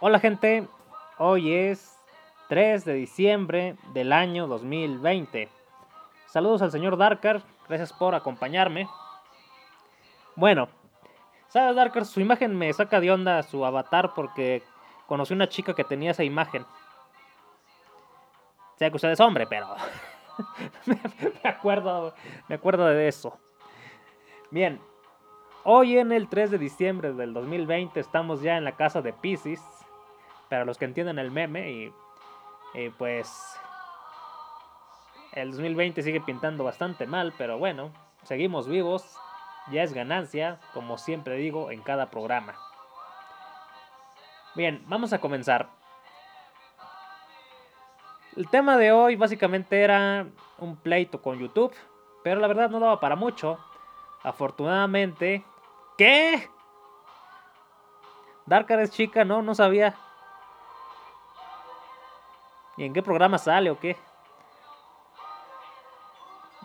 Hola gente, hoy es 3 de diciembre del año 2020. Saludos al señor Darker, gracias por acompañarme. Bueno, ¿sabes Darker? Su imagen me saca de onda su avatar porque conocí una chica que tenía esa imagen. Sé que usted es hombre, pero me acuerdo, me acuerdo de eso. Bien, hoy en el 3 de diciembre del 2020 estamos ya en la casa de Pisces para los que entienden el meme y, pues el 2020 sigue pintando bastante mal, pero bueno, seguimos vivos, ya es ganancia, como siempre digo en cada programa. Bien, vamos a comenzar. El tema de hoy básicamente era un pleito con YouTube, pero la verdad no daba para mucho. Afortunadamente, ¿qué? Darkar es chica, no, no sabía. ¿Y en qué programa sale o qué?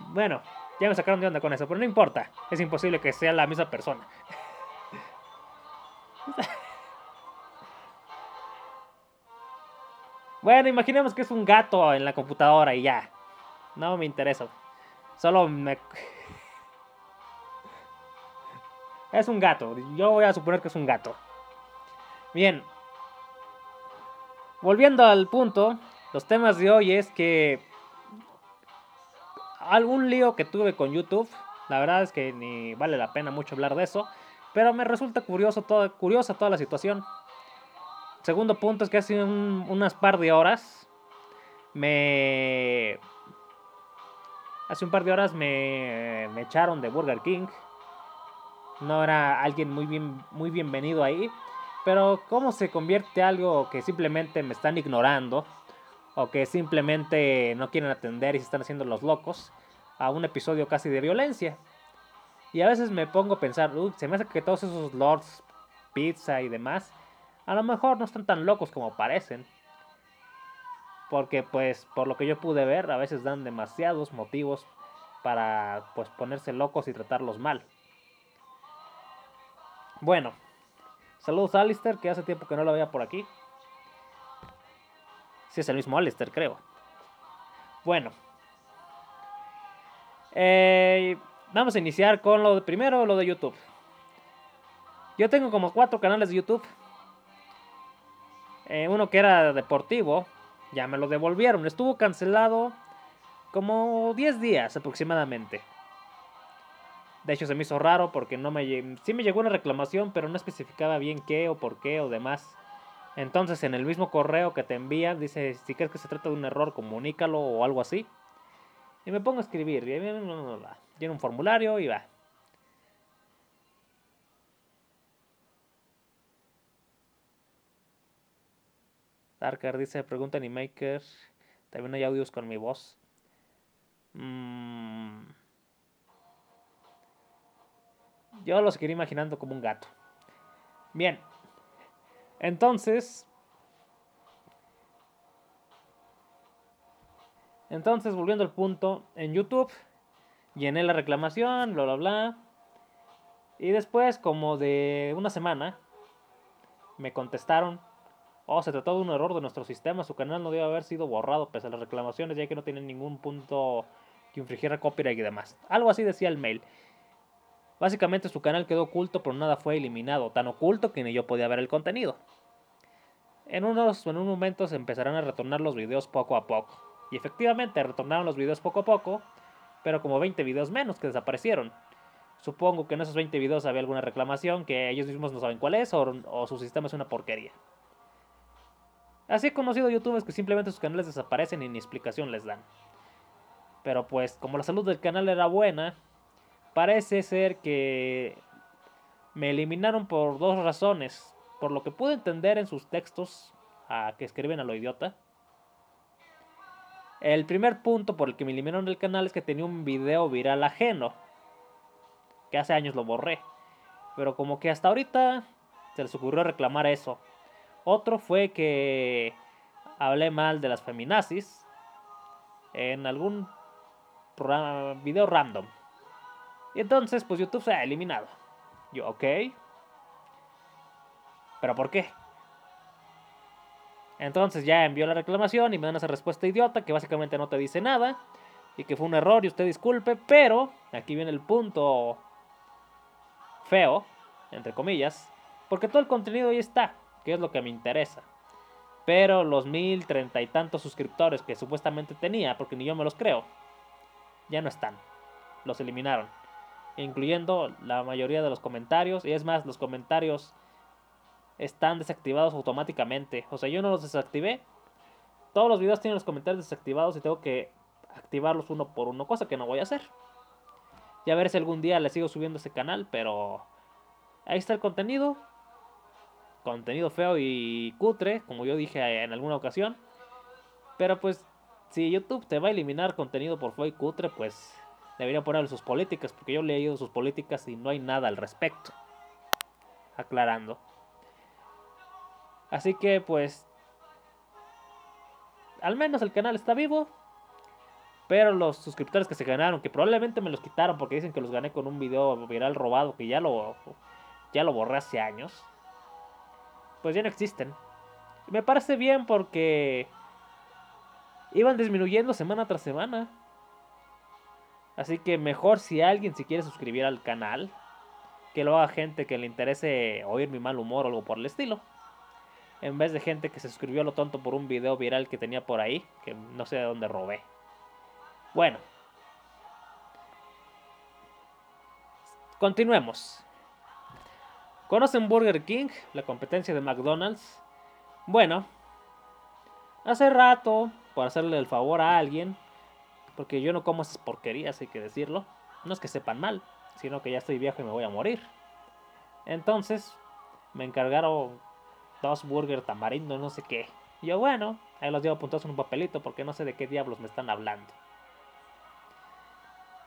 Bueno, ya me sacaron de onda con eso, pero no importa. Es imposible que sea la misma persona. bueno, imaginemos que es un gato en la computadora y ya. No me interesa. Solo me... Es un gato. Yo voy a suponer que es un gato. Bien. Volviendo al punto, los temas de hoy es que algún lío que tuve con YouTube, la verdad es que ni vale la pena mucho hablar de eso, pero me resulta curioso toda, curiosa toda la situación. Segundo punto es que hace unas par de horas me... Hace un par de horas me, me echaron de Burger King. No era alguien muy, bien, muy bienvenido ahí. Pero cómo se convierte algo que simplemente me están ignorando o que simplemente no quieren atender y se están haciendo los locos a un episodio casi de violencia. Y a veces me pongo a pensar, se me hace que todos esos lords, pizza y demás, a lo mejor no están tan locos como parecen. Porque pues por lo que yo pude ver, a veces dan demasiados motivos para pues ponerse locos y tratarlos mal. Bueno, saludos a Alistair, que hace tiempo que no lo veía por aquí. Si es el mismo Alistair, creo. Bueno. Eh, vamos a iniciar con lo de primero, lo de YouTube. Yo tengo como cuatro canales de YouTube. Eh, uno que era deportivo, ya me lo devolvieron. Estuvo cancelado como 10 días aproximadamente. De hecho se me hizo raro porque no me sí me llegó una reclamación, pero no especificaba bien qué o por qué o demás. Entonces en el mismo correo que te envían dice, si crees que se trata de un error, comunícalo o algo así. Y me pongo a escribir, y lleno un formulario y va. Darker dice, pregunta Animaker, también hay audios con mi voz. Mm. Yo lo seguiré imaginando como un gato. Bien, entonces, entonces volviendo al punto, en YouTube llené la reclamación, bla, bla, bla. Y después, como de una semana, me contestaron, oh, se trató de un error de nuestro sistema, su canal no debe haber sido borrado pese a las reclamaciones, ya que no tiene ningún punto que infringiera copyright y demás. Algo así decía el mail. Básicamente su canal quedó oculto, pero nada fue eliminado, tan oculto que ni yo podía ver el contenido. En unos, en un momento se empezarán a retornar los videos poco a poco. Y efectivamente retornaron los videos poco a poco, pero como 20 videos menos que desaparecieron. Supongo que en esos 20 videos había alguna reclamación que ellos mismos no saben cuál es o, o su sistema es una porquería. Así he conocido youtubers que simplemente sus canales desaparecen y ni explicación les dan. Pero pues como la salud del canal era buena, parece ser que me eliminaron por dos razones. Por lo que pude entender en sus textos a que escriben a lo idiota. El primer punto por el que me eliminaron del canal es que tenía un video viral ajeno. Que hace años lo borré. Pero como que hasta ahorita se les ocurrió reclamar eso. Otro fue que hablé mal de las feminazis en algún video random. Entonces, pues YouTube se ha eliminado. Yo, ok. ¿Pero por qué? Entonces ya envió la reclamación y me dan esa respuesta idiota que básicamente no te dice nada y que fue un error y usted disculpe, pero aquí viene el punto feo, entre comillas, porque todo el contenido ahí está, que es lo que me interesa. Pero los mil treinta y tantos suscriptores que supuestamente tenía, porque ni yo me los creo, ya no están. Los eliminaron. Incluyendo la mayoría de los comentarios. Y es más, los comentarios están desactivados automáticamente. O sea, yo no los desactivé. Todos los videos tienen los comentarios desactivados y tengo que activarlos uno por uno, cosa que no voy a hacer. Ya ver si algún día le sigo subiendo ese canal, pero ahí está el contenido contenido feo y cutre, como yo dije en alguna ocasión. Pero pues, si YouTube te va a eliminar contenido por feo y cutre, pues debería ponerle sus políticas, porque yo he leído sus políticas y no hay nada al respecto. Aclarando. Así que pues, al menos el canal está vivo. Pero los suscriptores que se ganaron, que probablemente me los quitaron porque dicen que los gané con un video viral robado, que ya lo, ya lo borré hace años pues ya no existen. Me parece bien porque iban disminuyendo semana tras semana. Así que mejor si alguien se quiere suscribir al canal, que lo haga gente que le interese oír mi mal humor o algo por el estilo. En vez de gente que se suscribió a lo tonto por un video viral que tenía por ahí, que no sé de dónde robé. Bueno. Continuemos. ¿Conocen Burger King, la competencia de McDonald's? Bueno, hace rato, por hacerle el favor a alguien, porque yo no como esas porquerías, hay que decirlo, no es que sepan mal, sino que ya estoy viejo y me voy a morir. Entonces, me encargaron dos burgers tamarindo, no sé qué. Yo, bueno, ahí los llevo apuntados en un papelito porque no sé de qué diablos me están hablando.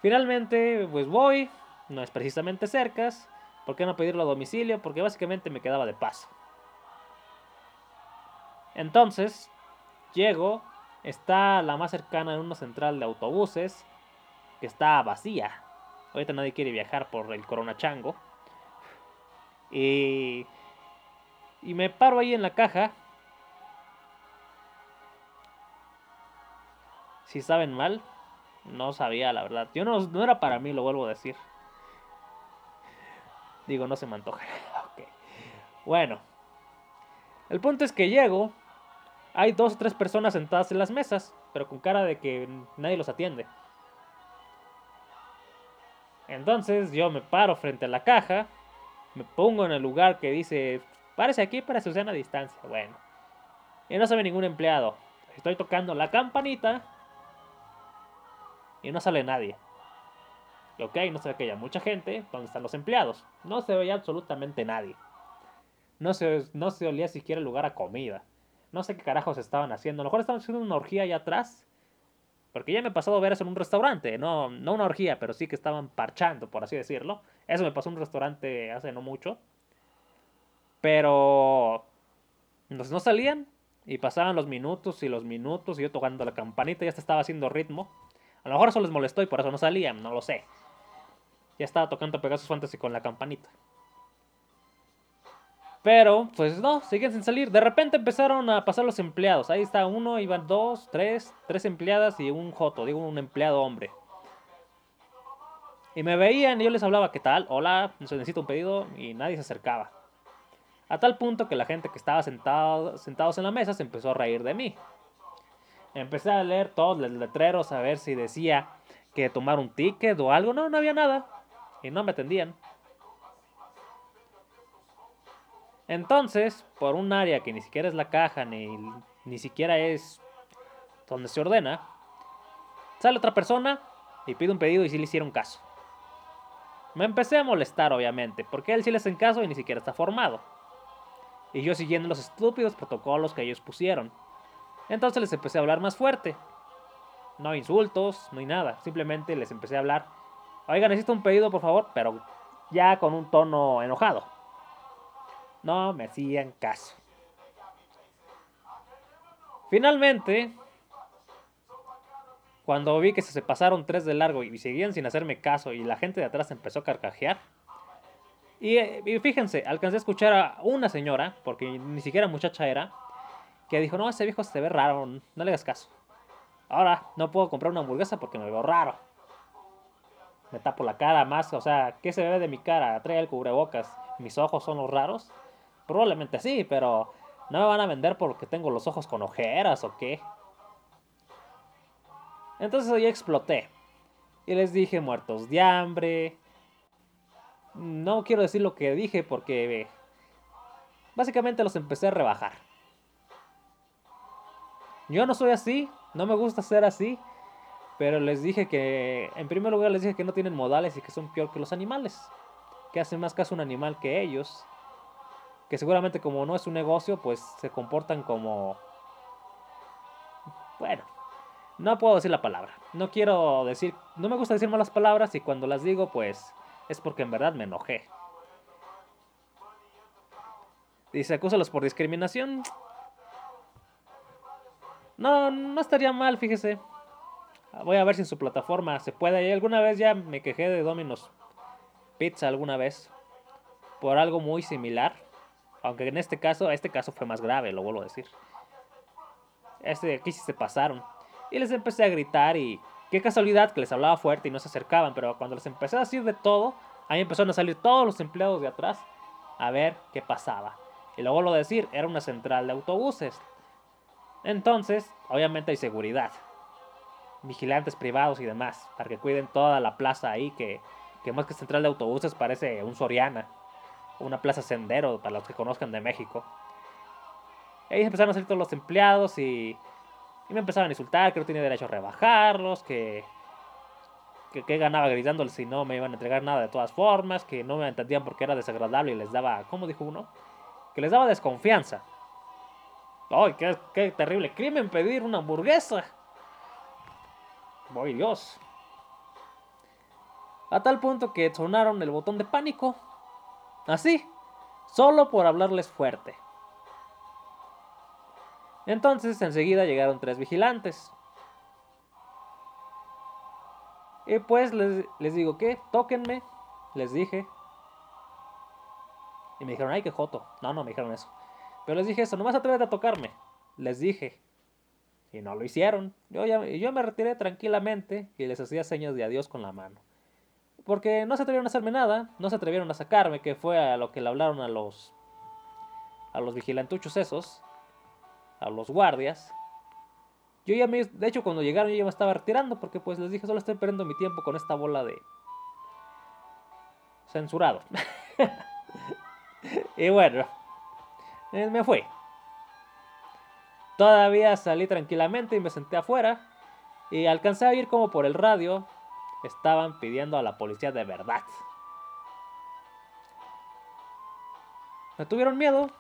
Finalmente, pues voy, no es precisamente cercas, ¿Por qué no pedirlo a domicilio? Porque básicamente me quedaba de paso. Entonces, llego, está la más cercana en una central de autobuses, que está vacía. Ahorita nadie quiere viajar por el Corona Chango. Y, y me paro ahí en la caja. Si saben mal, no sabía la verdad. Yo no, no era para mí, lo vuelvo a decir. Digo, no se me antoja. Bueno. El punto es que llego. Hay dos o tres personas sentadas en las mesas, pero con cara de que nadie los atiende. Entonces yo me paro frente a la caja, me pongo en el lugar que dice, párese aquí para su a distancia. Bueno, y no sabe ningún empleado. Estoy tocando la campanita y no sale nadie. Ok, no se ve que haya mucha gente. ¿Dónde están los empleados? No se veía absolutamente nadie. No se, no se olía siquiera el lugar a comida. No sé qué carajos estaban haciendo. A lo mejor estaban haciendo una orgía allá atrás. Porque ya me he pasado ver eso en un restaurante. No, no una orgía, pero sí que estaban parchando, por así decirlo. Eso me pasó en un restaurante hace no mucho. Pero... no salían. Y pasaban los minutos y los minutos. Y yo tocando la campanita ya estaba haciendo ritmo. A lo mejor eso les molestó y por eso no salían. No lo sé. Ya estaba tocando Pegasus Fantasy con la campanita. Pero, pues no, siguen sin salir. De repente empezaron a pasar los empleados. Ahí está uno, iban dos, tres, tres empleadas y un joto, digo un empleado hombre. Y me veían y yo les hablaba, ¿qué tal? Hola, necesito un pedido y nadie se acercaba. A tal punto que la gente que estaba sentado, sentados en la mesa se empezó a reír de mí. Empecé a leer todos los letreros a ver si decía que tomar un ticket o algo. No, no había nada y no me atendían. Entonces, por un área que ni siquiera es la caja, ni, ni siquiera es donde se ordena, sale otra persona y pide un pedido y sí le hicieron caso. Me empecé a molestar, obviamente, porque él sí le hacen caso y ni siquiera está formado. Y yo siguiendo los estúpidos protocolos que ellos pusieron. Entonces les empecé a hablar más fuerte. No insultos, no hay nada. Simplemente les empecé a hablar Oiga, necesito un pedido, por favor, pero ya con un tono enojado. No me hacían caso. Finalmente, cuando vi que se pasaron tres de largo y seguían sin hacerme caso y la gente de atrás empezó a carcajear. Y, y, fíjense, alcancé a escuchar a una señora, porque ni siquiera muchacha era, que dijo, no, ese viejo se ve raro, no le hagas caso. Ahora no puedo comprar una hamburguesa porque me veo raro. Me tapo la cara más, o sea, ¿qué se ve de mi cara? Trae el cubrebocas, mis ojos son los raros. Probablemente sí, pero no me van a vender porque tengo los ojos con ojeras o qué. Entonces hoy exploté. Y les dije muertos de hambre. No quiero decir lo que dije porque básicamente los empecé a rebajar. Yo no soy así, no me gusta ser así, pero les dije que, en primer lugar les dije que no tienen modales y que son peor que los animales, que hacen más caso un animal que ellos, que seguramente como no es un negocio, pues se comportan como... Bueno, no puedo decir la palabra, no quiero decir, no me gusta decir malas palabras y cuando las digo, pues es porque en verdad me enojé. Dice, acúsalos por discriminación. No, no estaría mal, fíjese. Voy a ver si en su plataforma se puede. Alguna vez ya me quejé de Domino's Pizza alguna vez. Por algo muy similar. Aunque en este caso, este caso fue más grave, lo vuelvo a decir. Este aquí sí se pasaron. Y les empecé a gritar y qué casualidad que les hablaba fuerte y no se acercaban. Pero cuando les empecé a decir de todo, ahí empezaron a salir todos los empleados de atrás a ver qué pasaba. Y lo vuelvo a decir, era una central de autobuses. Entonces, obviamente hay seguridad. Vigilantes privados y demás. Para que cuiden toda la plaza ahí. Que, que más que central de autobuses parece un Soriana. Una plaza sendero para los que conozcan de México. Y empezaron a salir todos los empleados y, y me empezaron a insultar. Que no tenía derecho a rebajarlos. Que, que, ganaba gritándoles si no me iban a entregar nada de todas formas. Que no me entendían porque era desagradable y les daba, ¿cómo dijo uno? Que les daba desconfianza. ¡Ay, qué, terrible crimen pedir una hamburguesa! ¡Ay, Dios! A tal punto que sonaron el botón de pánico. Así, solo por hablarles fuerte. Entonces enseguida llegaron tres vigilantes. Y pues les, les digo, ¿qué? Tóquenme. Les dije. Y me dijeron, ay, qué joto. No, no, me dijeron eso. Pero les dije eso, no más atrévete a tocarme. Les dije. Y no lo hicieron. Yo, ya, yo me retiré tranquilamente y les hacía señas de adiós con la mano. Porque no se atrevieron a hacerme nada, no se atrevieron a sacarme, que fue a lo que le hablaron a los a los vigilantuchos esos, a los guardias. Yo ya me, de hecho cuando llegaron yo ya me estaba retirando porque pues les dije, solo estoy perdiendo mi tiempo con esta bola de censurado. y bueno, eh, me fui. Todavía salí tranquilamente y me senté afuera. Y alcancé a oír como por el radio estaban pidiendo a la policía de verdad. Me tuvieron miedo.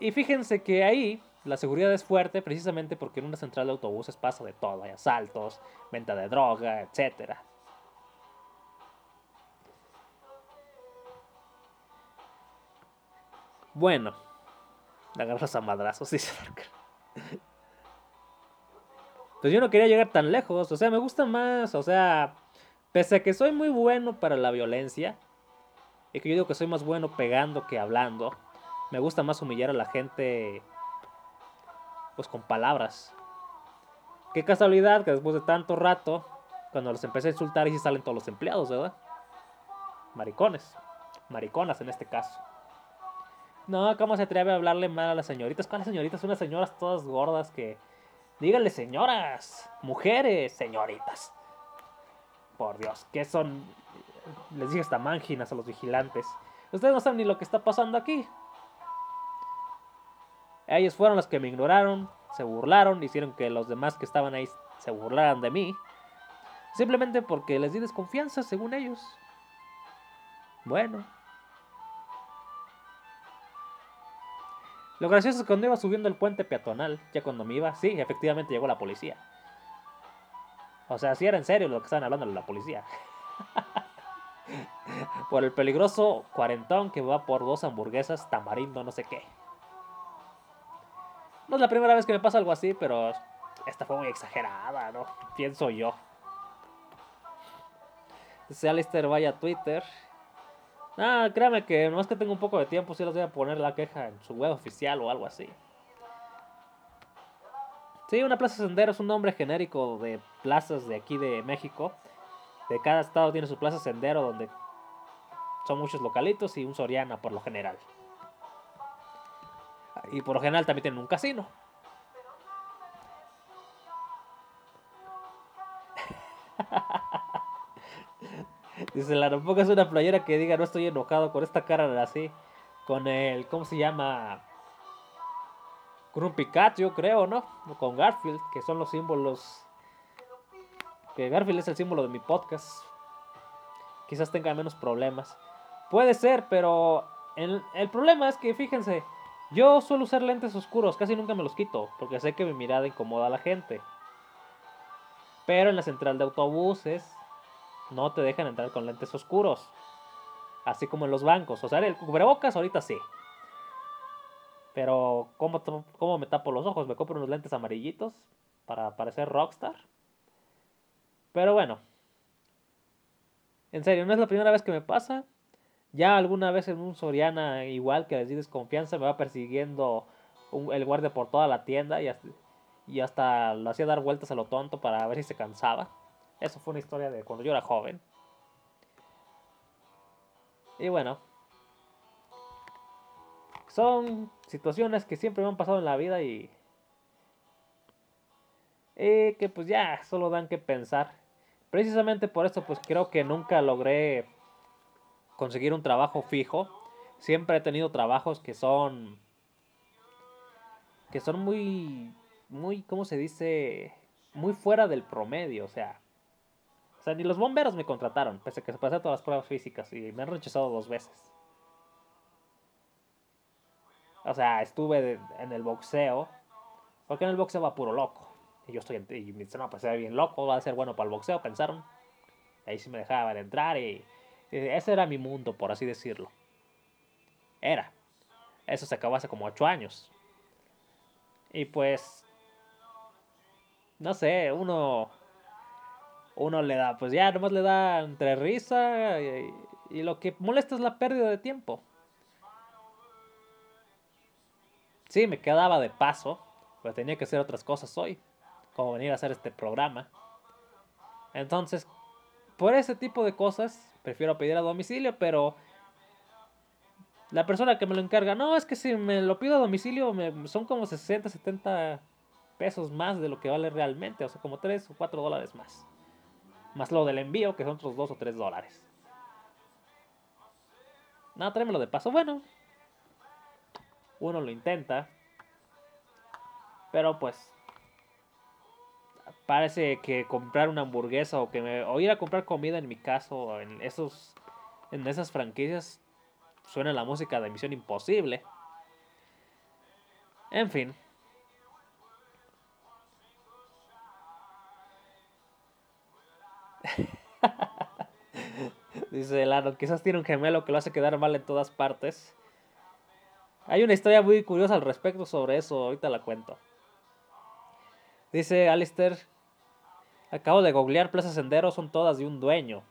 Y fíjense que ahí la seguridad es fuerte precisamente porque en una central de autobuses pasa de todo. Hay asaltos, venta de droga, etc. Bueno, agarras a madrazos, dice Pues yo no quería llegar tan lejos, o sea, me gusta más, o sea, pese a que soy muy bueno para la violencia, y que yo digo que soy más bueno pegando que hablando, me gusta más humillar a la gente, pues con palabras. Qué casualidad que después de tanto rato, cuando los empecé a insultar, y si salen todos los empleados, ¿verdad? Maricones, mariconas en este caso. No, ¿cómo se atreve a hablarle mal a las señoritas? ¿Cuáles señoritas? Unas señoras todas gordas que... Díganle señoras, mujeres, señoritas. Por Dios, ¿qué son? Les dije hasta mánginas a los vigilantes. Ustedes no saben ni lo que está pasando aquí. Ellos fueron los que me ignoraron, se burlaron, hicieron que los demás que estaban ahí se burlaran de mí. Simplemente porque les di desconfianza, según ellos. Bueno, Lo gracioso es que cuando iba subiendo el puente peatonal, ya cuando me iba, sí, efectivamente llegó la policía. O sea, sí era en serio lo que estaban hablando de la policía. por el peligroso cuarentón que va por dos hamburguesas, tamarindo, no sé qué. No es la primera vez que me pasa algo así, pero esta fue muy exagerada, ¿no? Pienso yo. Si Alistair vaya a Twitter Ah, créame que no es que tengo un poco de tiempo, sí les voy a poner la queja en su web oficial o algo así. Sí, una plaza sendero es un nombre genérico de plazas de aquí de México. De cada estado tiene su plaza sendero donde son muchos localitos y un Soriana por lo general. Y por lo general también tienen un casino. Dice, la tampoco es una playera que diga no estoy enojado con esta cara así. Con el, ¿cómo se llama? Con un Pikachu, creo, ¿no? Con Garfield, que son los símbolos. Que Garfield es el símbolo de mi podcast. Quizás tenga menos problemas. Puede ser, pero el, el problema es que, fíjense, yo suelo usar lentes oscuros, casi nunca me los quito, porque sé que mi mirada incomoda a la gente. Pero en la central de autobuses no te dejan entrar con lentes oscuros. Así como en los bancos. O sea, el cubrebocas ahorita sí. Pero, ¿cómo, ¿cómo me tapo los ojos? Me compro unos lentes amarillitos para parecer rockstar. Pero bueno. En serio, no es la primera vez que me pasa. Ya alguna vez en un Soriana igual que les di desconfianza me va persiguiendo el guardia por toda la tienda y hasta, y hasta lo hacía dar vueltas a lo tonto para ver si se cansaba. Eso fue una historia de cuando yo era joven. Y bueno, son situaciones que siempre me han pasado en la vida y, y que pues ya solo dan que pensar. Precisamente por eso pues creo que nunca logré conseguir un trabajo fijo. Siempre he tenido trabajos que son que son muy muy ¿cómo se dice? muy fuera del promedio, o sea, ni los bomberos me contrataron, pese a que se pasé todas las pruebas físicas y me han rechazado dos veces. O sea, estuve en el boxeo, porque en el boxeo va puro loco. Y yo estoy, y me dicen, no, pues bien loco, va a ser bueno para el boxeo, pensaron. Ahí sí me dejaban entrar y, ese era mi mundo, por así decirlo. Era. Eso se acabó hace como ocho años. Y pues, no sé, uno uno le da, pues ya nomás le da entre risa y, lo que molesta es la pérdida de tiempo. Sí, me quedaba de paso, pues tenía que hacer otras cosas hoy, como venir a hacer este programa. Entonces, por ese tipo de cosas, prefiero pedir a domicilio, pero la persona que me lo encarga, no, es que si me lo pido a domicilio me, son como 60, 70 pesos más de lo que vale realmente, o sea, como 3 o 4 dólares más. Más lo del envío, que son otros 2 o 3 dólares. No, tráemelo de paso. Bueno, uno lo intenta. Pero pues. Parece que comprar una hamburguesa o que me, o ir a comprar comida en mi caso, en esos. En esas franquicias. Suena la música de Misión Imposible. En fin. Dice Lano, quizás tiene un gemelo que lo hace quedar mal en todas partes. Hay una historia muy curiosa al respecto sobre eso, ahorita la cuento. Dice Alistair, acabo de googlear Plaza Sendero, son todas de un dueño.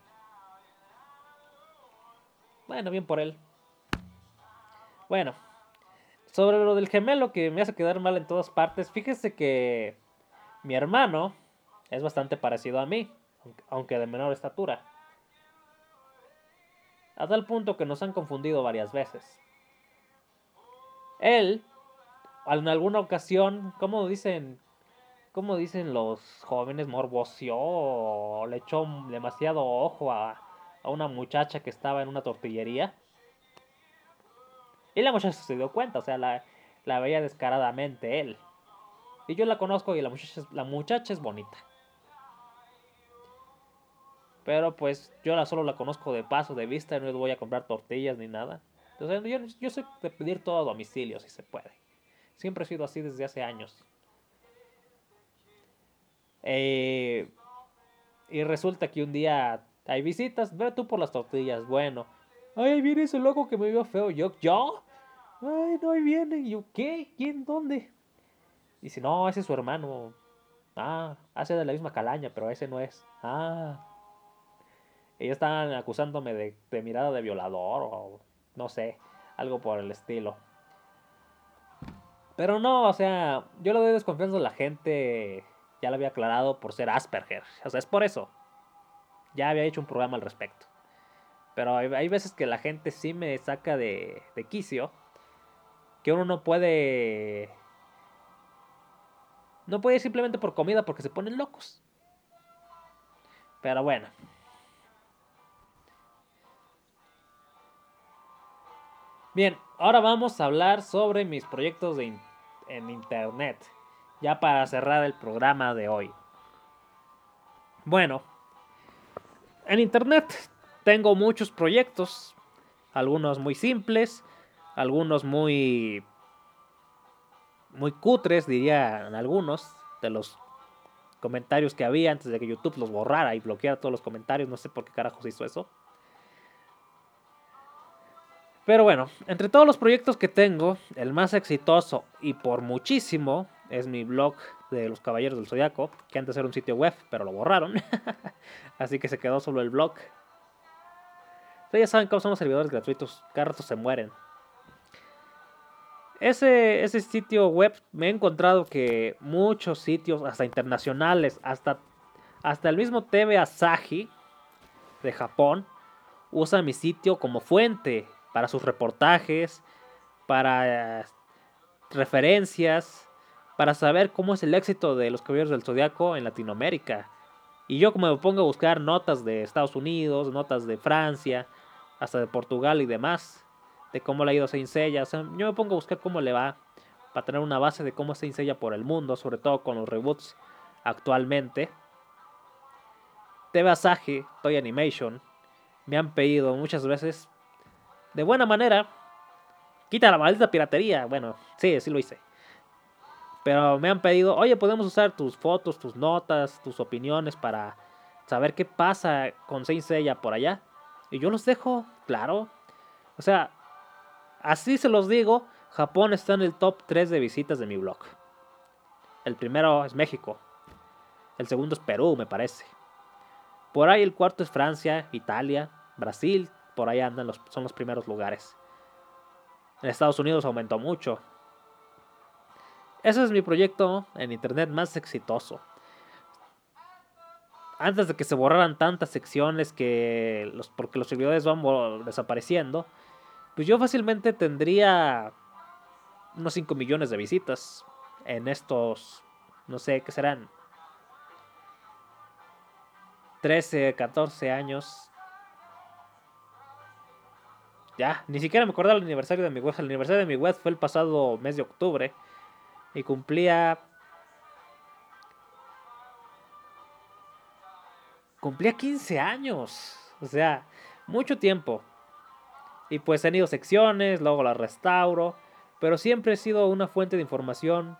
Bueno, bien por él. Bueno, sobre lo del gemelo que me hace quedar mal en todas partes, fíjese que mi hermano es bastante parecido a mí aunque de menor estatura. A tal punto que nos han confundido varias veces. Él, en alguna ocasión, como dicen, como dicen los jóvenes, morboció le echó demasiado ojo a, a una muchacha que estaba en una tortillería. Y la muchacha se dio cuenta, o sea, la, la veía descaradamente él. Y yo la conozco y la muchacha, la muchacha es bonita. Pero pues yo la solo la conozco de paso, de vista, no voy a comprar tortillas ni nada. Entonces yo, yo de pedir todo a domicilio si se puede. Siempre he sido así desde hace años. Eh, y resulta que un día hay visitas, ve tú por las tortillas, bueno. Ay, viene ese loco que me vio feo. Yo, ¿yo? Ay, no, ahí viene. Yo, ¿qué? ¿Quién? ¿Dónde? Dice, no, ese es su hermano. Ah, hace de la misma calaña, pero ese no es. Ah. Ellos estaban acusándome de, mirada de violador o no sé, algo por el estilo. Pero no, o sea, yo le doy desconfianza a la gente, ya lo había aclarado, por ser Asperger. O sea, es por eso. Ya había hecho un programa al respecto. Pero hay, veces que la gente sí me saca de, de quicio. Que uno no puede... No puede ir simplemente por comida porque se ponen locos. Pero bueno. Bien, ahora vamos a hablar sobre mis proyectos de en internet. Ya para cerrar el programa de hoy. Bueno, en internet tengo muchos proyectos. Algunos muy simples, algunos muy muy cutres, dirían algunos de los comentarios que había antes de que YouTube los borrara y bloqueara todos los comentarios. No sé por qué carajos hizo eso. Pero bueno, entre todos los proyectos que tengo, el más exitoso y por muchísimo es mi blog de los Caballeros del Zodiaco, que antes era un sitio web, pero lo borraron. Así que se quedó solo el blog. Ustedes ya saben cómo son los servidores gratuitos, cada rato se mueren. Ese, ese sitio web me he encontrado que muchos sitios, hasta internacionales, hasta, hasta el mismo TV Asahi de Japón, usa mi sitio como fuente para sus reportajes, para eh, referencias, para saber cómo es el éxito de los Caballeros del Zodiaco en Latinoamérica. Y yo como me pongo a buscar notas de Estados Unidos, notas de Francia, hasta de Portugal y demás, de cómo le ha ido Saint Seiya, yo me pongo a buscar cómo le va para tener una base de cómo Saint Seiya por el mundo, sobre todo con los reboots actualmente. TV Asahi, Toy Animation, me han pedido muchas veces de buena manera, quita la maldita piratería. Bueno, sí, sí lo hice. Pero me han pedido, oye, podemos usar tus fotos, tus notas, tus opiniones para saber qué pasa con Saint Seiya por allá. Y yo los dejo, claro. O sea, así se los digo, Japón está en el top 3 de visitas de mi blog. El primero es México. El segundo es Perú, me parece. Por ahí el cuarto es Francia, Italia, Brasil, por ahí andan, los, son los primeros lugares. En Estados Unidos aumentó mucho. Ese es mi proyecto en internet más exitoso. Antes de que se borraran tantas secciones que porque los servidores van desapareciendo, pues yo fácilmente tendría unos 5 millones de visitas en estos, no sé, ¿qué serán? 13, 14 años ya, ni siquiera me acordaba el aniversario de mi web. El aniversario de mi web fue el pasado mes de octubre. Y cumplía. Cumplía 15 años. O sea, mucho tiempo. Y pues han ido secciones, luego las restauro. Pero siempre he sido una fuente de información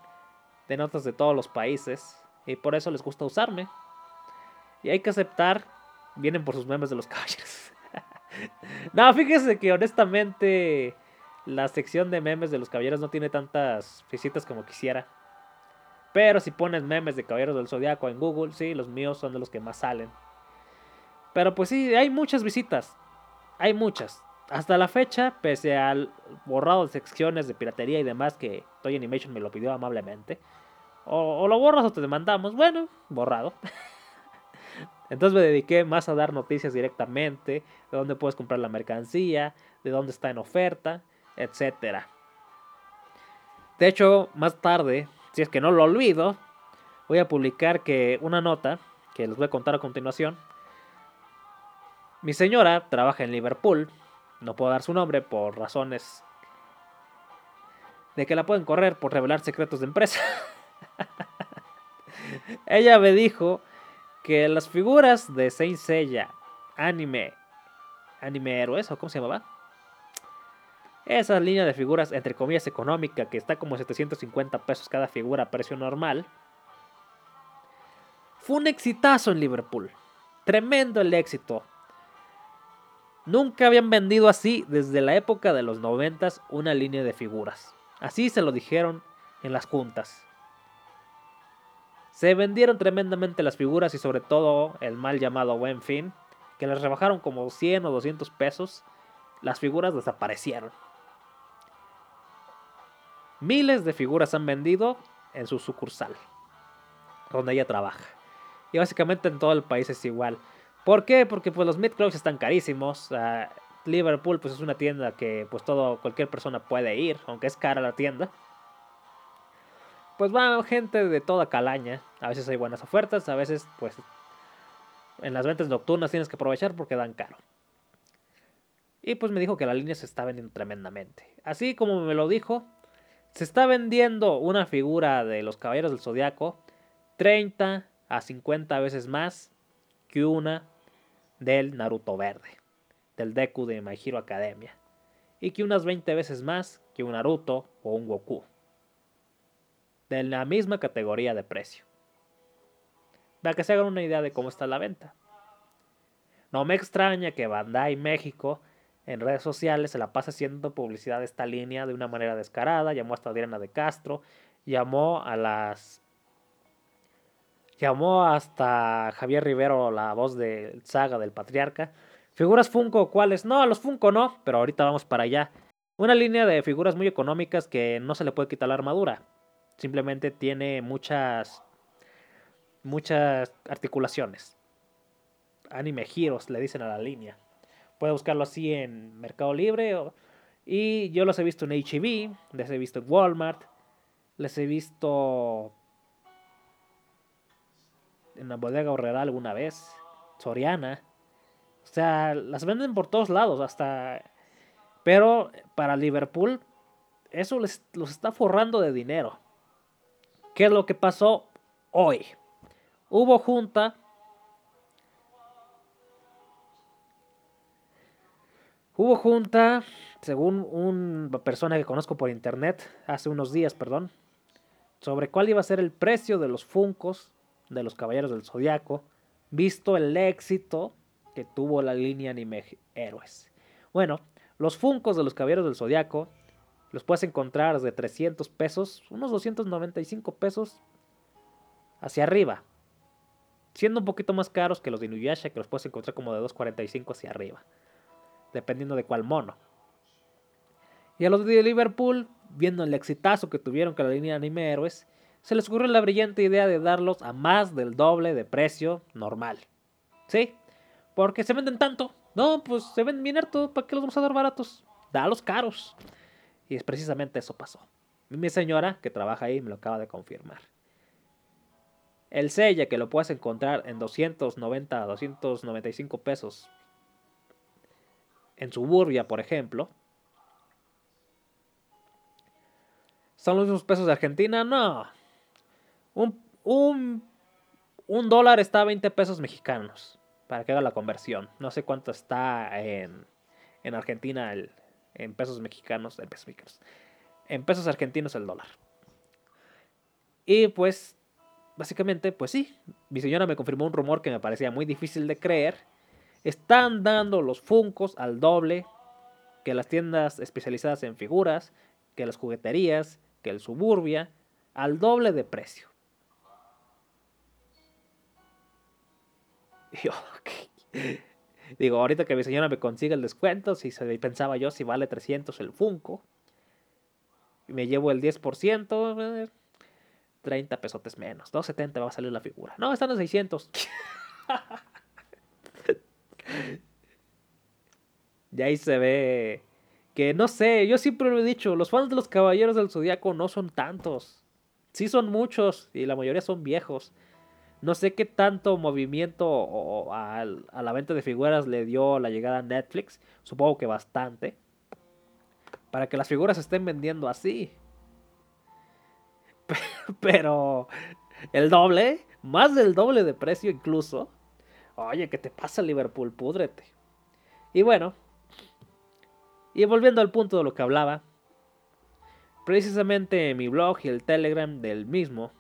de notas de todos los países. Y por eso les gusta usarme. Y hay que aceptar, vienen por sus memes de los caballeros. no, fíjese que honestamente la sección de memes de los caballeros no tiene tantas visitas como quisiera. Pero si pones memes de caballeros del zodiaco en Google, sí, los míos son de los que más salen. Pero pues sí, hay muchas visitas. Hay muchas. Hasta la fecha, pese al borrado de secciones de piratería y demás que Toy Animation me lo pidió amablemente. O, o lo borras o te demandamos. Bueno, borrado. Entonces me dediqué más a dar noticias directamente, de dónde puedes comprar la mercancía, de dónde está en oferta, etc. De hecho, más tarde, si es que no lo olvido, voy a publicar que una nota que les voy a contar a continuación. Mi señora trabaja en Liverpool, no puedo dar su nombre por razones de que la pueden correr por revelar secretos de empresa. Ella me dijo que las figuras de Saint Seiya, anime, anime héroes, o cómo se llamaba, esa línea de figuras, entre comillas, económica, que está como 750 pesos cada figura a precio normal, fue un exitazo en Liverpool. Tremendo el éxito. Nunca habían vendido así desde la época de los 90 una línea de figuras. Así se lo dijeron en las juntas. Se vendieron tremendamente las figuras y sobre todo el mal llamado buen fin, que les rebajaron como 100 o 200 pesos. Las figuras desaparecieron. Miles de figuras han vendido en su sucursal, donde ella trabaja. Y básicamente en todo el país es igual. ¿Por qué? Porque pues los mid están carísimos. Liverpool pues es una tienda que pues todo cualquier persona puede ir, aunque es cara la tienda. Pues va gente de toda calaña. A veces hay buenas ofertas, a veces pues en las ventas nocturnas tienes que aprovechar porque dan caro. Y pues me dijo que la línea se está vendiendo tremendamente. Así como me lo dijo, se está vendiendo una figura de los Caballeros del Zodiaco 30 a 50 veces más que una del Naruto Verde, del Deku de My Hero Academia, y que unas 20 veces más que un Naruto o un Goku, de la misma categoría de precio. Para que se hagan una idea de cómo está la venta. No me extraña que Bandai México en redes sociales se la pasa haciendo publicidad de esta línea de una manera descarada. Llamó hasta Adriana de Castro, llamó a las. Llamó hasta Javier Rivero, la voz de saga del patriarca. Figuras Funko, ¿cuáles? No, los Funko no, pero ahorita vamos para allá. Una línea de figuras muy económicas que no se le puede quitar la armadura. Simplemente tiene muchas. muchas articulaciones. Anime giros, le dicen a la línea. Puede buscarlo así en Mercado Libre. y yo los he visto en HEB, les he visto en Walmart, les he visto en la bodega horrera alguna vez, Soriana. O sea, las venden por todos lados, hasta... Pero para Liverpool, eso les, los está forrando de dinero. ¿Qué es lo que pasó hoy? Hubo junta Hubo junta, según una persona que conozco por internet, hace unos días, perdón, sobre cuál iba a ser el precio de los Funcos de los Caballeros del Zodiaco, visto el éxito que tuvo la línea anime Héroes. Bueno, los Funcos de los Caballeros del Zodiaco los puedes encontrar desde 300 pesos, unos 295 pesos hacia arriba. Siendo un poquito más caros que los de Inuyasha, que los puedes encontrar como de 245 hacia arriba dependiendo de cuál mono. Y a los de Liverpool, viendo el exitazo que tuvieron con la línea de anime héroes, se les ocurrió la brillante idea de darlos a más del doble de precio normal. ¿Sí? Porque se venden tanto. No, pues se venden bien harto, ¿para qué los vamos a dar baratos? los caros. Y es precisamente eso pasó. Mi señora, que trabaja ahí, me lo acaba de confirmar. El sella que lo puedes encontrar en 290 a 295 pesos en Suburbia, por ejemplo, ¿Son los mismos pesos de Argentina? No. Un, un, un, dólar está a 20 pesos mexicanos. Para que haga la conversión. No sé cuánto está en, en Argentina el, en pesos mexicanos. En pesos mexicanos. En pesos argentinos el dólar. Y pues, básicamente, pues sí. Mi señora me confirmó un rumor que me parecía muy difícil de creer están dando los Funcos al doble que las tiendas especializadas en figuras, que las jugueterías, que el Suburbia, al doble de precio. Digo, ahorita que mi señora me consiga el descuento, si se pensaba yo si vale 300 el Funko, me llevo el 10%, 30 pesotes menos, 270 va a salir la figura. No, están en 600. Y ahí se ve que no sé, yo siempre lo he dicho, los fans de los Caballeros del Zodíaco no son tantos. Sí son muchos y la mayoría son viejos. No sé qué tanto movimiento a, la venta de figuras le dio la llegada a Netflix. Supongo que bastante. Para que las figuras estén vendiendo así. Pero el doble, más del doble de precio incluso. Oye, ¿qué te pasa Liverpool? Púdrete. Y bueno, y volviendo al punto de lo que hablaba, precisamente mi blog y el Telegram del mismo,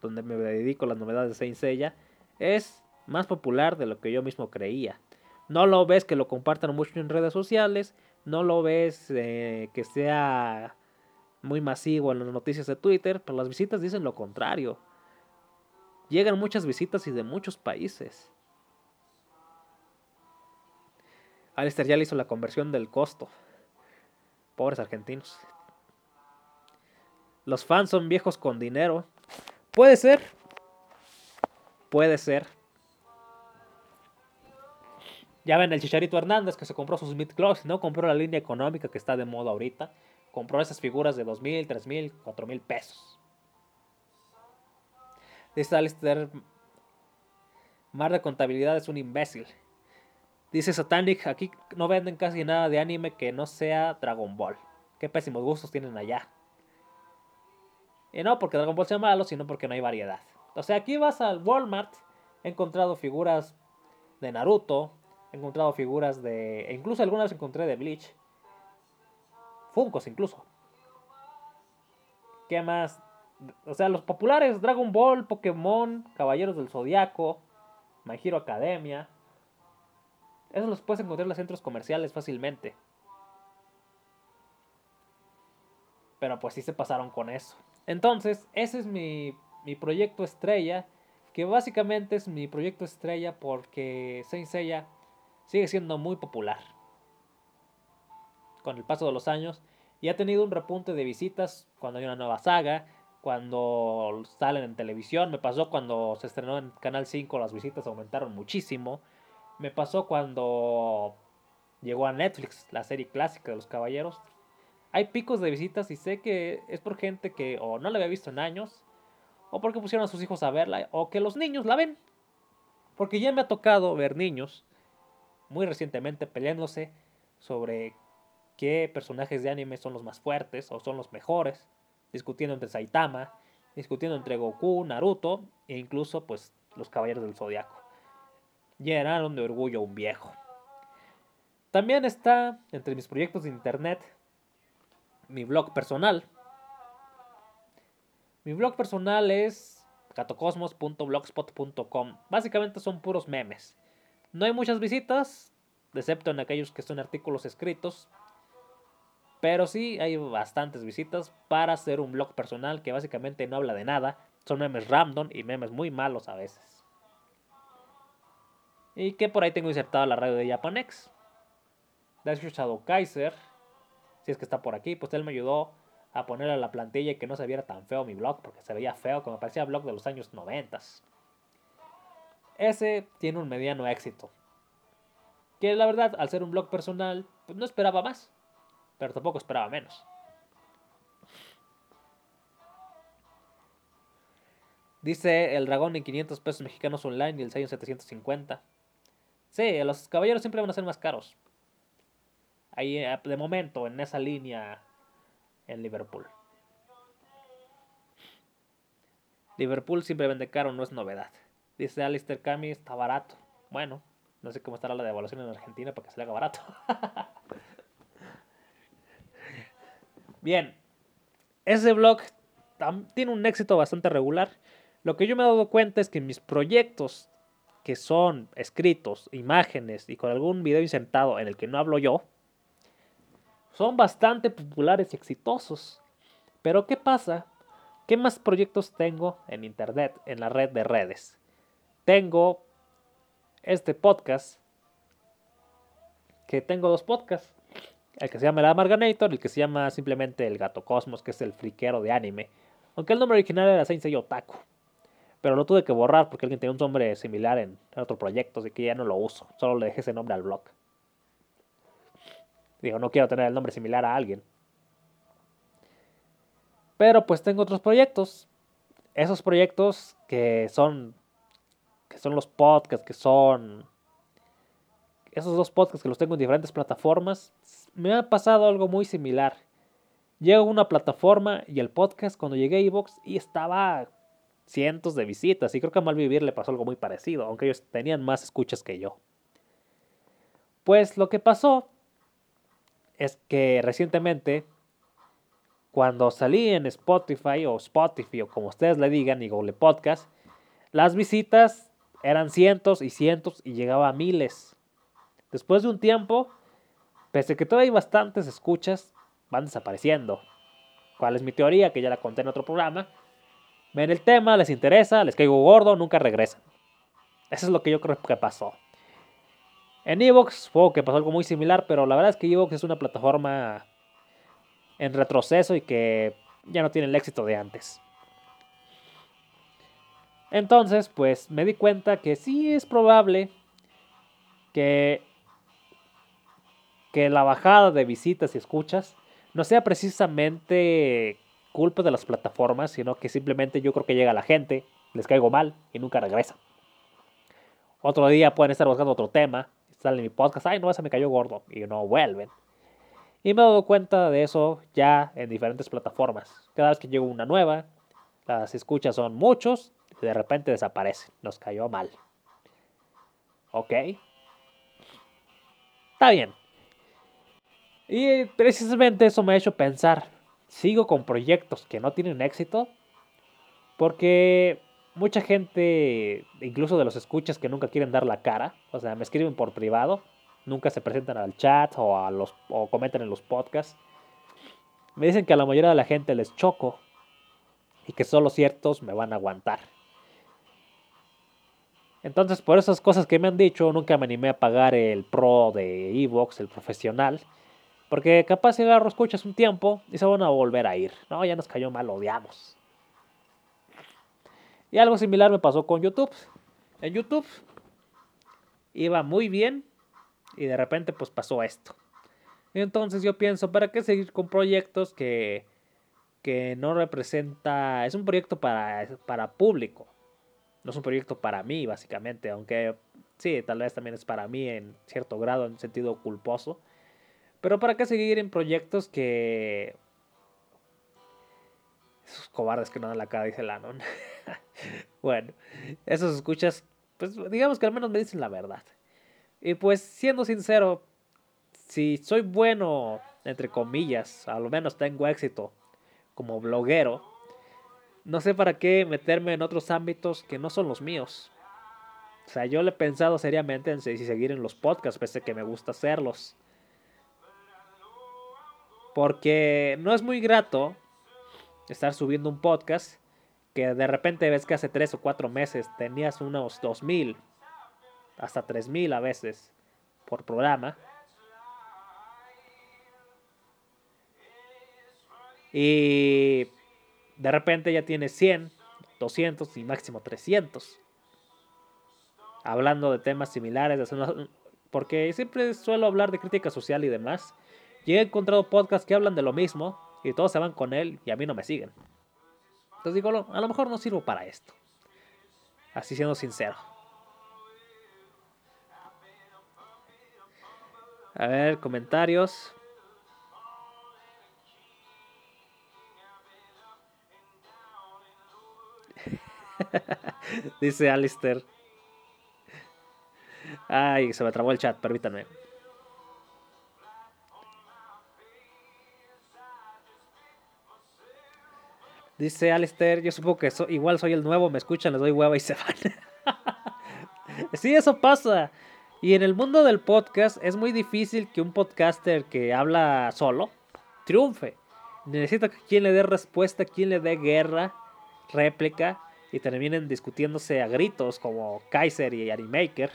donde me dedico a las novedades de Saint Seiya, es más popular de lo que yo mismo creía. No lo ves que lo compartan mucho en redes sociales, no lo ves eh, que sea muy masivo en las noticias de Twitter, pero las visitas dicen lo contrario. Llegan muchas visitas y de muchos países. Alistair ya le hizo la conversión del costo. Pobres argentinos. Los fans son viejos con dinero. Puede ser. Puede ser. Ya ven el Chicharito Hernández que se compró sus Claws, no compró la línea económica que está de moda ahorita. Compró esas figuras de dos mil, tres mil, cuatro mil pesos. Dice Alistair, Mar de contabilidad es un imbécil. Dice Satanic, aquí no venden casi nada de anime que no sea Dragon Ball. Qué pésimos gustos tienen allá. Y no porque Dragon Ball sea malo, sino porque no hay variedad. O sea, aquí vas al Walmart, he encontrado figuras de Naruto, He encontrado figuras de. E incluso algunas encontré de Bleach. Funcos incluso. ¿Qué más? O sea, los populares: Dragon Ball, Pokémon, Caballeros del Zodiaco, My Hero Academia. Esos los puedes encontrar en los centros comerciales fácilmente. Pero pues sí se pasaron con eso. Entonces, ese es mi, mi proyecto estrella. Que básicamente es mi proyecto estrella porque Saint Seiya sigue siendo muy popular. Con el paso de los años y ha tenido un repunte de visitas cuando hay una nueva saga, cuando salen en televisión. Me pasó cuando se estrenó en Canal 5, las visitas aumentaron muchísimo. Me pasó cuando llegó a Netflix la serie clásica de los caballeros. Hay picos de visitas y sé que es por gente que o no la había visto en años, o porque pusieron a sus hijos a verla, o que los niños la ven. Porque ya me ha tocado ver niños muy recientemente peleándose sobre qué personajes de anime son los más fuertes o son los mejores, discutiendo entre Saitama, discutiendo entre Goku, Naruto e incluso pues los Caballeros del Zodiaco. Llenaron de orgullo un viejo. También está entre mis proyectos de internet mi blog personal. Mi blog personal es catocosmos.blogspot.com. Básicamente son puros memes. No hay muchas visitas, excepto en aquellos que son artículos escritos. Pero sí hay bastantes visitas para hacer un blog personal que básicamente no habla de nada. Son memes random y memes muy malos a veces. Y que por ahí tengo insertada la radio de Japanex. Dash Shadow Kaiser, si es que está por aquí, pues él me ayudó a ponerle a la plantilla y que no se viera tan feo mi blog, porque se veía feo, como parecía blog de los años 90. Ese tiene un mediano éxito. Que la verdad, al ser un blog personal, pues no esperaba más. Pero tampoco esperaba menos. Dice el dragón en 500 pesos mexicanos online y el 6 en 750. Sí, los caballeros siempre van a ser más caros. Ahí, eh, de momento, en esa línea en Liverpool. Liverpool siempre vende caro, no es novedad. Dice Alistair Cami, está barato. Bueno, no sé cómo estará la devaluación en Argentina para que se le haga barato. Bien, ese blog tiene un éxito bastante regular. Lo que yo me he dado cuenta es que mis proyectos, que son escritos, imágenes y con algún video insertado en el que no hablo yo, son bastante populares y exitosos. Pero ¿qué pasa? ¿Qué más proyectos tengo en Internet, en la red de redes? tengo este podcast, que tengo dos podcasts, el que se llama El Amarganator y el que se llama simplemente El Gato Cosmos, que es el friquero de anime. Aunque el nombre original era Sensei Otaku. Pero lo tuve que borrar porque alguien tenía un nombre similar en, otro proyecto, así que ya no lo uso. Solo le dejé ese nombre al blog. Digo, no quiero tener el nombre similar a alguien. Pero pues tengo otros proyectos. Esos proyectos que son que son los podcasts, que son esos dos podcasts que los tengo en diferentes plataformas, me ha pasado algo muy similar. Llego a una plataforma y el podcast cuando llegué a Evox y estaba cientos de visitas y creo que a Malvivir le pasó algo muy parecido, aunque ellos tenían más escuchas que yo. Pues lo que pasó es que recientemente cuando salí en Spotify o Spotify o como ustedes le digan y Google Podcast, las visitas eran cientos y cientos y llegaba a miles. Después de un tiempo, pese a que todavía hay bastantes escuchas, van desapareciendo. ¿Cuál es mi teoría? Que ya la conté en otro programa. Ven el tema, les interesa, les caigo gordo, nunca regresan. Eso es lo que yo creo que pasó. En Evox fue que pasó algo muy similar, pero la verdad es que Evox es una plataforma en retroceso y que ya no tienen el éxito de antes. Entonces, pues me di cuenta que sí es probable que, que la bajada de visitas y escuchas no sea precisamente culpa de las plataformas, sino que simplemente yo creo que llega la gente, les caigo mal y nunca regresa. Otro día pueden estar buscando otro tema, salen en mi podcast, ay no, ese me cayó gordo y no vuelven. Y me he dado cuenta de eso ya en diferentes plataformas. Cada vez que llego una nueva, las escuchas son muchos y de repente desaparecen. Nos cayó mal. ¿Ok? Está bien. Y precisamente eso me ha hecho pensar, sigo con proyectos que no tienen éxito porque mucha gente, incluso de los escuchas que nunca quieren dar la cara, o sea, me escriben por privado, nunca se presentan al chat o, a los, o comentan en los podcasts. Me dicen que a la mayoría de la gente les choco y que solo ciertos me van a aguantar. Entonces, por esas cosas que me han dicho, nunca me animé a pagar el pro de Evox, el profesional. Porque capaz si agarro escuchas un tiempo y se van a volver a ir. No, ya nos cayó mal, odiamos. Y algo similar me pasó con YouTube. En YouTube iba muy bien y de repente pues pasó esto. Entonces yo pienso, ¿para qué seguir con proyectos que, que no representa... Es un proyecto para, para público. No es un proyecto para mí, básicamente. Aunque sí, tal vez también es para mí en cierto grado, en sentido culposo. Pero ¿para qué seguir en proyectos que... Esos cobardes que no dan la cara, dice Lannon. bueno, esos escuchas, pues digamos que al menos me dicen la verdad. Y pues siendo sincero, si soy bueno, entre comillas, a lo menos tengo éxito como bloguero, no sé para qué meterme en otros ámbitos que no son los míos. O sea, yo le he pensado seriamente en seguir en los podcasts, pese a que me gusta hacerlos. Porque no es muy grato estar subiendo un podcast que de repente ves que hace tres o cuatro meses tenías unos 2000, hasta 3000 a veces por programa. Y de repente ya tienes 100, 200 y máximo 300. Hablando de temas similares, porque siempre suelo hablar de crítica social y demás. Y he encontrado podcasts que hablan de lo mismo y todos se van con él y a mí no me siguen. Entonces digo, a lo mejor no sirvo para esto. Así siendo sincero. A ver, comentarios. Dice Alistair. Ay, se me trabó el chat, permítanme. Dice Alistair, yo supongo que igual soy el nuevo, me escuchan, les doy hueva y se van. sí, eso pasa. Y en el mundo del podcast es muy difícil que un podcaster que habla solo triunfe. Necesita que quien le dé respuesta, quien le dé guerra, réplica y terminen discutiéndose a gritos como Kaiser y Animaker,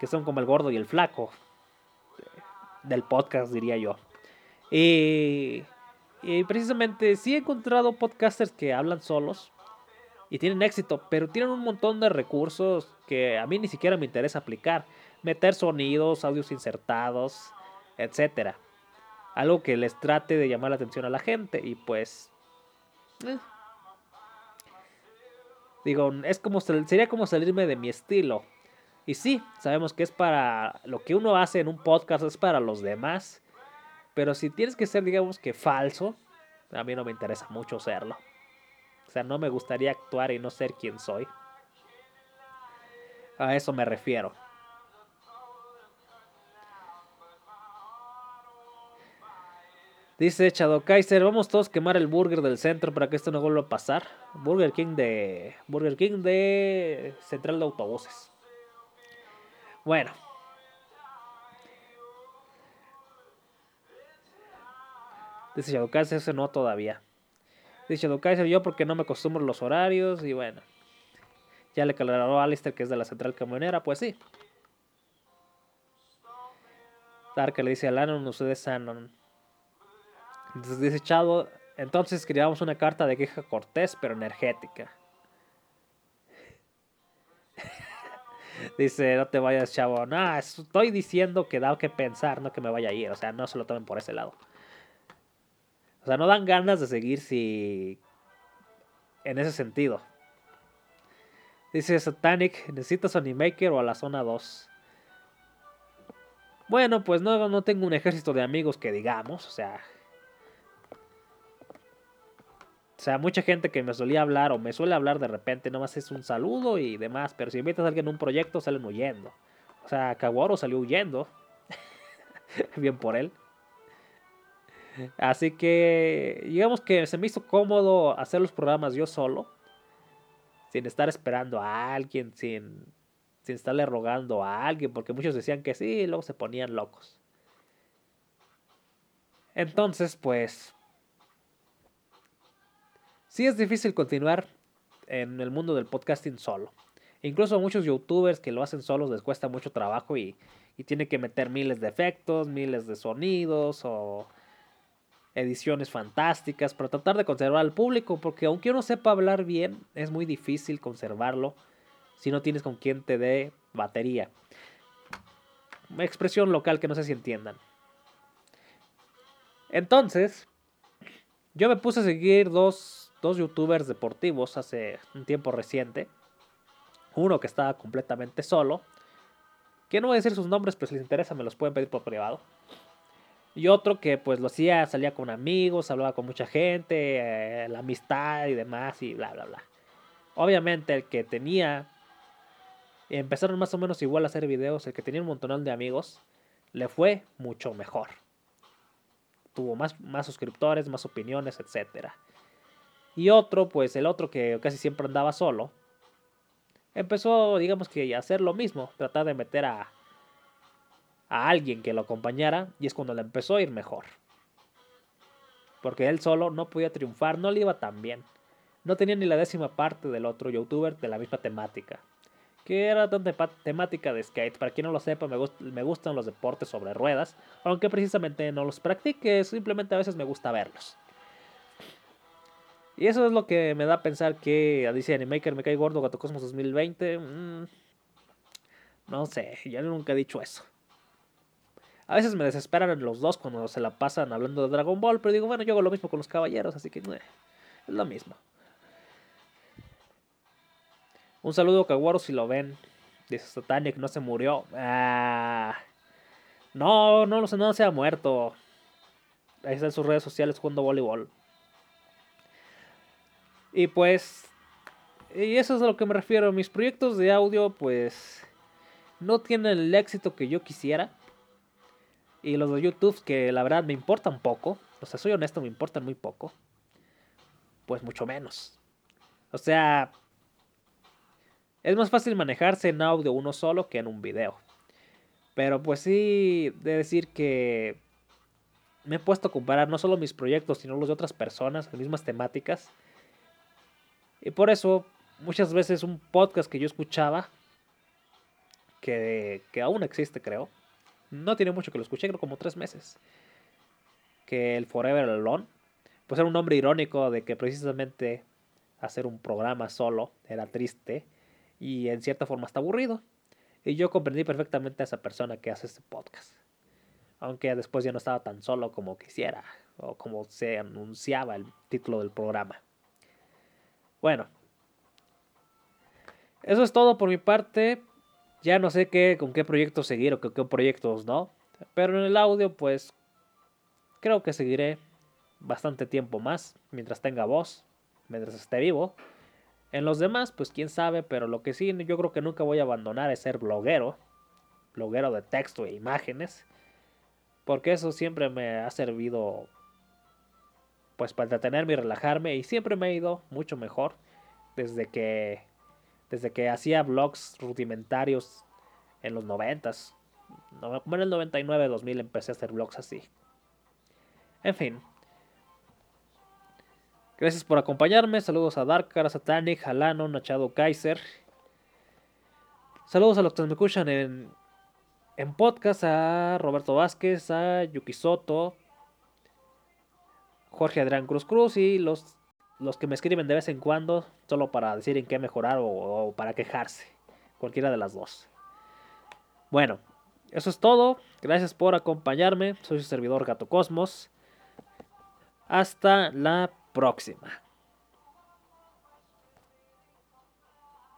que son como el gordo y el flaco del podcast, diría yo. Y y precisamente sí he encontrado podcasters que hablan solos y tienen éxito, pero tienen un montón de recursos que a mí ni siquiera me interesa aplicar. Meter sonidos, audios insertados, etc. Algo que les trate de llamar la atención a la gente y pues... Eh. Digo, es como, sería como salirme de mi estilo. Y sí, sabemos que es para lo que uno hace en un podcast, es para los demás. Pero si tienes que ser, digamos que falso, a mí no me interesa mucho serlo. O sea, no me gustaría actuar y no ser quien soy. A eso me refiero. Dice Shadow Kaiser, vamos todos a quemar el burger del centro para que esto no vuelva a pasar. Burger King de Burger King de Central de Autobuses. Bueno, Dice Shadow Kaiser, ese no todavía. Dice Shadow Kaiser, yo porque no me acostumbro a los horarios y bueno. Ya le aclaró a Alistair que es de la central camionera, pues sí. Dark le dice a Lannon, ustedes Anon. Entonces dice Shadow, Entonces escribamos una carta de queja cortés, pero energética. Dice, no te vayas, chavo. No, estoy diciendo que da que pensar, no que me vaya a ir. O sea, no se lo tomen por ese lado. O sea, no dan ganas de seguir si... En ese sentido. Dice Satanic, ¿necesitas Animaker o a la zona 2? Bueno, pues no, no tengo un ejército de amigos que digamos, o sea... O sea, mucha gente que me solía hablar o me suele hablar de repente, nomás es un saludo y demás, pero si invitas a alguien a un proyecto, salen huyendo. O sea, Kawaro salió huyendo. Bien por él. Así que, digamos que se me hizo cómodo hacer los programas yo solo, sin estar esperando a alguien, sin sin estarle rogando a alguien, porque muchos decían que sí, y luego se ponían locos. Entonces, pues, sí es difícil continuar en el mundo del podcasting solo. Incluso a muchos youtubers que lo hacen solos les cuesta mucho trabajo y, y tienen que meter miles de efectos, miles de sonidos o ediciones fantásticas para tratar de conservar al público, porque aunque uno sepa hablar bien, es muy difícil conservarlo si no tienes con quien te dé batería. Expresión local que no sé si entiendan. Entonces, yo me puse a seguir dos, dos youtubers deportivos hace un tiempo reciente. Uno que estaba completamente solo. Que no voy a decir sus nombres, pero si les interesa me los pueden pedir por privado. Y otro que pues lo hacía, salía con amigos, hablaba con mucha gente, eh, la amistad y demás y bla, bla, bla. Obviamente el que tenía empezaron más o menos igual a hacer videos. El que tenía un montón de amigos le fue mucho mejor. Tuvo más, más suscriptores, más opiniones, etc. Y otro, pues el otro que casi siempre andaba solo, empezó, digamos que a hacer lo mismo, tratar de meter a, a alguien que lo acompañara y es cuando le empezó a ir mejor. Porque él solo no podía triunfar, no le iba tan bien. No tenía ni la décima parte del otro youtuber de la misma temática que era tan temática de skate. Para quien no lo sepa, me, gustan los deportes sobre ruedas, aunque precisamente no los practique, simplemente a veces me gusta verlos. Y eso es lo que me da a pensar que dice Animaker me cae gordo Gato Cosmos 2020. Mm, no sé, ya nunca he dicho eso. A veces me desesperan los dos cuando se la pasan hablando de Dragon Ball, pero digo, bueno, yo hago lo mismo con los caballeros, así que es lo mismo. Un saludo Kawaru si lo ven. Dice Satanic, no se murió. Ah, no, no, no, no se ha muerto. Ahí está en sus redes sociales jugando voleibol. Y pues, y eso es a lo que me refiero. Mis proyectos de audio, pues, no tienen el éxito que yo quisiera. Y los de YouTube, que la verdad me importan poco. O sea, soy honesto, me importan muy poco. Pues mucho menos. O sea, es más fácil manejarse en audio uno solo que en un video. Pero pues sí, de decir que me he puesto a comparar no solo mis proyectos, sino los de otras personas, las mismas temáticas. Y por eso, muchas veces un podcast que yo escuchaba, que, que aún existe creo, no tiene mucho que lo escuché, creo como tres meses, que el Forever Alone, pues era un nombre irónico de que precisamente hacer un programa solo era triste y en cierta forma está aburrido. Y yo comprendí perfectamente a esa persona que hace este podcast. Aunque después ya no estaba tan solo como quisiera o como se anunciaba el título del programa. Bueno, eso es todo por mi parte. Ya no sé qué, con qué proyectos seguir o con qué proyectos no. Pero en el audio, pues creo que seguiré bastante tiempo más mientras tenga voz, mientras esté vivo. En los demás, pues quién sabe, pero lo que sí yo creo que nunca voy a abandonar es ser bloguero, bloguero de texto e imágenes, porque eso siempre me ha servido pues para entretenerme y relajarme y siempre me ha ido mucho mejor desde que desde que hacía vlogs rudimentarios en los noventas. Como en el 99, 2000 empecé a hacer vlogs así. En fin, Gracias por acompañarme. Saludos a Darkar, a Satanic, a Lano, Nachado Kaiser. Saludos a los que me escuchan en, en podcast, a Roberto Vázquez, a Yuki Soto, Jorge Adrián Cruz Cruz y los, los que me escriben de vez en cuando solo para decir en qué mejorar o, para quejarse. Cualquiera de las dos. Bueno, eso es todo. Gracias por acompañarme. Soy su servidor Gato Cosmos. Hasta la próxima.